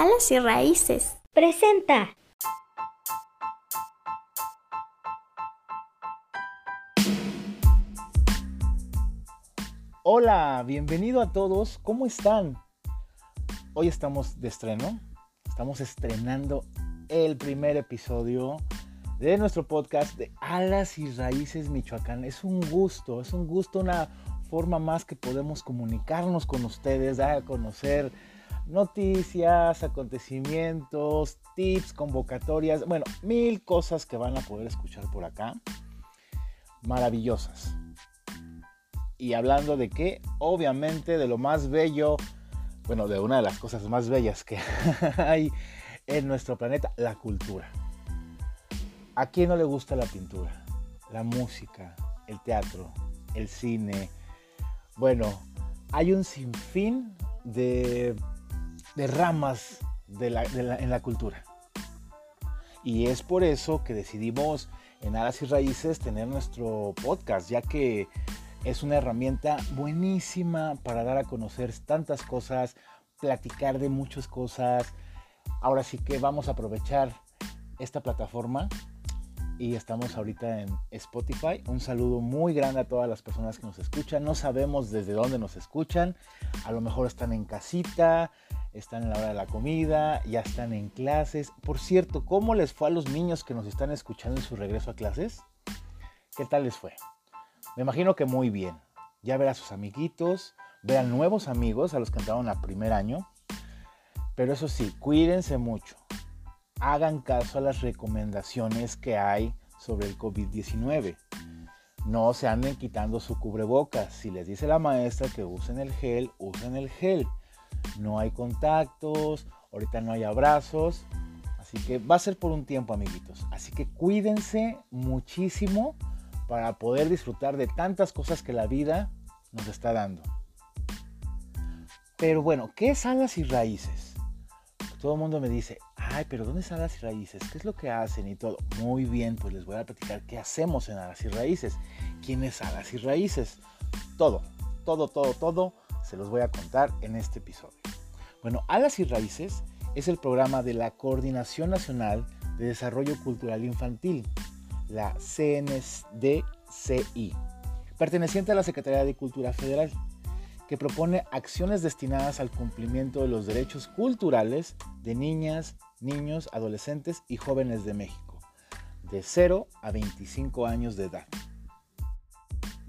Alas y Raíces. Presenta. Hola, bienvenido a todos. ¿Cómo están? Hoy estamos de estreno. Estamos estrenando el primer episodio de nuestro podcast de Alas y Raíces Michoacán. Es un gusto, es un gusto, una forma más que podemos comunicarnos con ustedes, dar a conocer noticias, acontecimientos, tips, convocatorias, bueno, mil cosas que van a poder escuchar por acá. Maravillosas. Y hablando de qué, obviamente de lo más bello, bueno, de una de las cosas más bellas que hay en nuestro planeta, la cultura. ¿A quién no le gusta la pintura? La música, el teatro, el cine. Bueno, hay un sinfín de, de ramas en la cultura. Y es por eso que decidimos en Alas y Raíces tener nuestro podcast, ya que es una herramienta buenísima para dar a conocer tantas cosas, platicar de muchas cosas. Ahora sí que vamos a aprovechar esta plataforma y estamos ahorita en Spotify. Un saludo muy grande a todas las personas que nos escuchan. No sabemos desde dónde nos escuchan. A lo mejor están en casita, están en la hora de la comida, ya están en clases. Por cierto, ¿cómo les fue a los niños que nos están escuchando en su regreso a clases? ¿Qué tal les fue? Me imagino que muy bien. Ya ver a sus amiguitos, ver a nuevos amigos, a los que entraron a primer año. Pero eso sí, cuídense mucho hagan caso a las recomendaciones que hay sobre el COVID-19. No se anden quitando su cubrebocas. Si les dice la maestra que usen el gel, usen el gel. No hay contactos, ahorita no hay abrazos. Así que va a ser por un tiempo, amiguitos. Así que cuídense muchísimo para poder disfrutar de tantas cosas que la vida nos está dando. Pero bueno, ¿qué es alas y raíces? Todo el mundo me dice, ay, pero ¿dónde están las raíces? ¿Qué es lo que hacen y todo? Muy bien, pues les voy a platicar qué hacemos en Alas y Raíces. ¿Quién es Alas y Raíces? Todo, todo, todo, todo se los voy a contar en este episodio. Bueno, Alas y Raíces es el programa de la Coordinación Nacional de Desarrollo Cultural Infantil, la CNSDCI, perteneciente a la Secretaría de Cultura Federal que propone acciones destinadas al cumplimiento de los derechos culturales de niñas, niños, adolescentes y jóvenes de México, de 0 a 25 años de edad.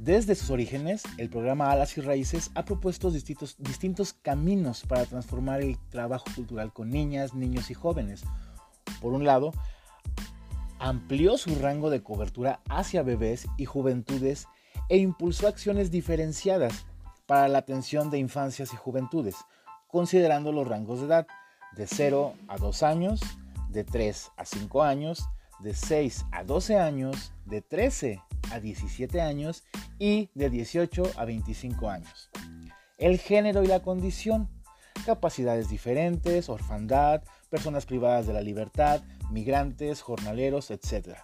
Desde sus orígenes, el programa Alas y Raíces ha propuesto distintos, distintos caminos para transformar el trabajo cultural con niñas, niños y jóvenes. Por un lado, amplió su rango de cobertura hacia bebés y juventudes e impulsó acciones diferenciadas para la atención de infancias y juventudes, considerando los rangos de edad de 0 a 2 años, de 3 a 5 años, de 6 a 12 años, de 13 a 17 años y de 18 a 25 años. El género y la condición, capacidades diferentes, orfandad, personas privadas de la libertad, migrantes, jornaleros, etc.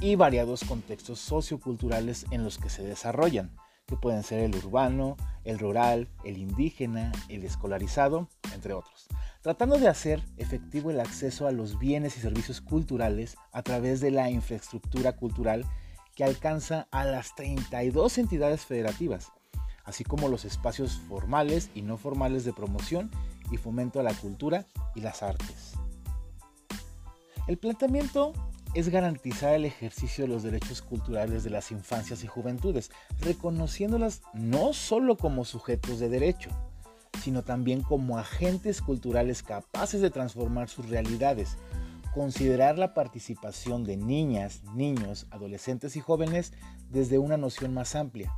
Y variados contextos socioculturales en los que se desarrollan, que pueden ser el urbano, el rural, el indígena, el escolarizado, entre otros, tratando de hacer efectivo el acceso a los bienes y servicios culturales a través de la infraestructura cultural que alcanza a las 32 entidades federativas, así como los espacios formales y no formales de promoción y fomento a la cultura y las artes. El planteamiento es garantizar el ejercicio de los derechos culturales de las infancias y juventudes, reconociéndolas no solo como sujetos de derecho, sino también como agentes culturales capaces de transformar sus realidades, considerar la participación de niñas, niños, adolescentes y jóvenes desde una noción más amplia,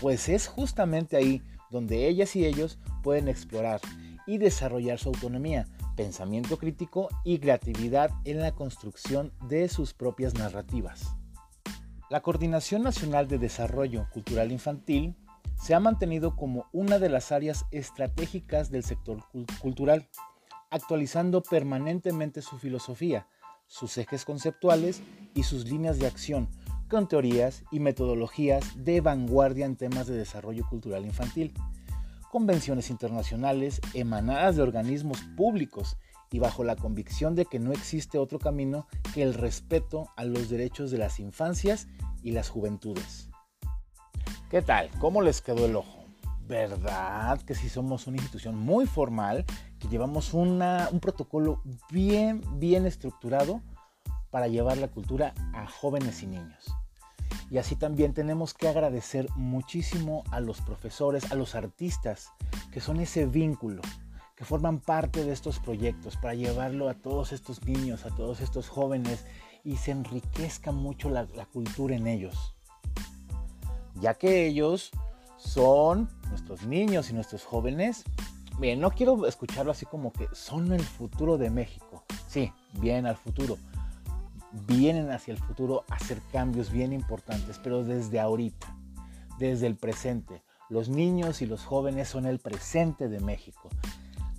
pues es justamente ahí donde ellas y ellos pueden explorar y desarrollar su autonomía, pensamiento crítico y creatividad en la construcción de sus propias narrativas. La Coordinación Nacional de Desarrollo Cultural Infantil se ha mantenido como una de las áreas estratégicas del sector cultural, actualizando permanentemente su filosofía, sus ejes conceptuales y sus líneas de acción, con teorías y metodologías de vanguardia en temas de desarrollo cultural infantil, convenciones internacionales emanadas de organismos públicos y bajo la convicción de que no existe otro camino que el respeto a los derechos de las infancias y las juventudes. ¿Qué tal? ¿Cómo les quedó el ojo? ¿Verdad que si somos una institución muy formal, llevamos un protocolo bien, bien estructurado para llevar la cultura a jóvenes y niños? Y así también tenemos que agradecer muchísimo a los profesores, a los artistas, que son ese vínculo que forman parte de estos proyectos para llevarlo a todos estos niños, a todos estos jóvenes y se enriquezca mucho la, cultura en ellos. Ya que ellos son nuestros niños y nuestros jóvenes. Bien, no quiero escucharlo así como que son el futuro de México. Sí, bien al futuro. Vienen hacia el futuro a hacer cambios bien importantes, pero desde ahorita, desde el presente. Los niños y los jóvenes son el presente de México.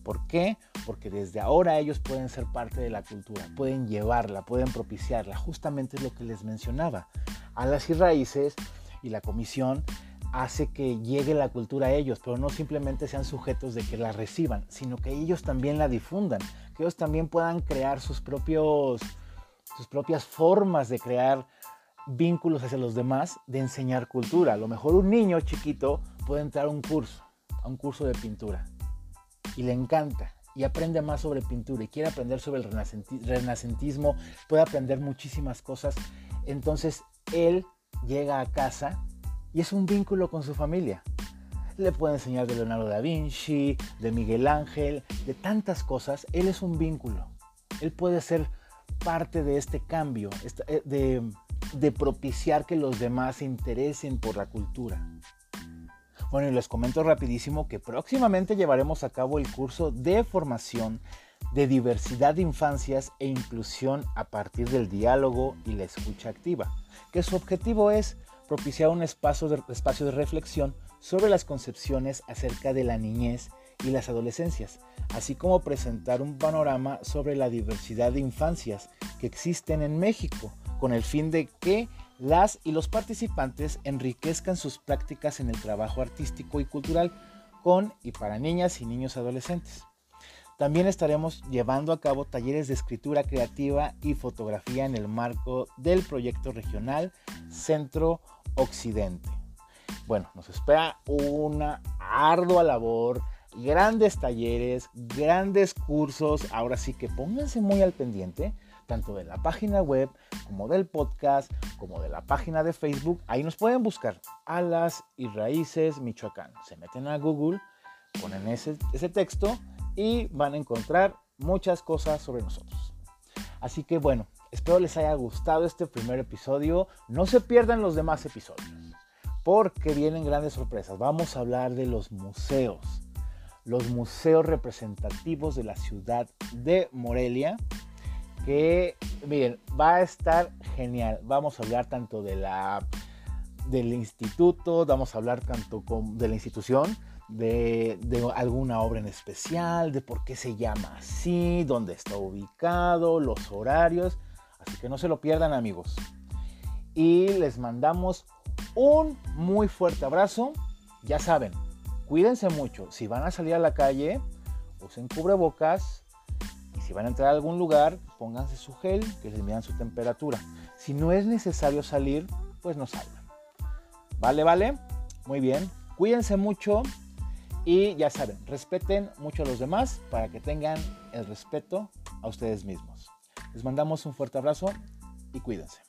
¿Por qué? Porque desde ahora ellos pueden ser parte de la cultura, pueden llevarla, pueden propiciarla. Justamente es lo que les mencionaba. Alas y raíces y la comisión hace que llegue la cultura a ellos, pero no simplemente sean sujetos de que la reciban, sino que ellos también la difundan, que ellos también puedan crear sus propios sus propias formas de crear vínculos hacia los demás, de enseñar cultura. A lo mejor un niño chiquito puede entrar a un curso, a un curso de pintura y le encanta y aprende más sobre pintura y quiere aprender sobre el renacentismo, puede aprender muchísimas cosas. Entonces él llega a casa y es un vínculo con su familia. Le puede enseñar de Leonardo da Vinci, de Miguel Ángel, de tantas cosas. Él es un vínculo. Él puede ser parte de este cambio, eh, de, de propiciar que los demás se interesen por la cultura. Bueno, y les comento rapidísimo que próximamente llevaremos a cabo el curso de formación de diversidad de infancias e inclusión a partir del diálogo y la escucha activa, que su objetivo es propiciar un espacio de, espacio de reflexión sobre las concepciones acerca de la niñez y las adolescencias, así como presentar un panorama sobre la diversidad de infancias que existen en México, con el fin de que las y los participantes enriquezcan sus prácticas en el trabajo artístico y cultural con y para niñas y niños adolescentes. También estaremos llevando a cabo talleres de escritura creativa y fotografía en el marco del proyecto regional Centro Occidente. Bueno, nos espera una ardua labor, grandes talleres, grandes cursos. Ahora sí que pónganse muy al pendiente tanto de la página web como del podcast, como de la página de Facebook. Ahí nos pueden buscar Alas y Raíces Michoacán. Se meten a Google, ponen ese, ese texto y van a encontrar muchas cosas sobre nosotros. Así que bueno, espero les haya gustado este primer episodio. No se pierdan los demás episodios, porque vienen grandes sorpresas. Vamos a hablar de los museos, los museos representativos de la ciudad de Morelia que, miren, va a estar genial. Vamos a hablar tanto de la, del instituto, vamos a hablar tanto de la institución, de, de, alguna obra en especial, de por qué se llama así, dónde está ubicado, los horarios. Así que no se lo pierdan amigos. Y les mandamos un muy fuerte abrazo. Ya saben, cuídense mucho. Si van a salir a la calle, usen cubrebocas, si van a entrar a algún lugar, pónganse su gel, que les midan su temperatura. Si no es necesario salir, pues no salgan. Vale, vale. Muy bien. Cuídense mucho y ya saben, respeten mucho a los demás para que tengan el respeto a ustedes mismos. Les mandamos un fuerte abrazo y cuídense.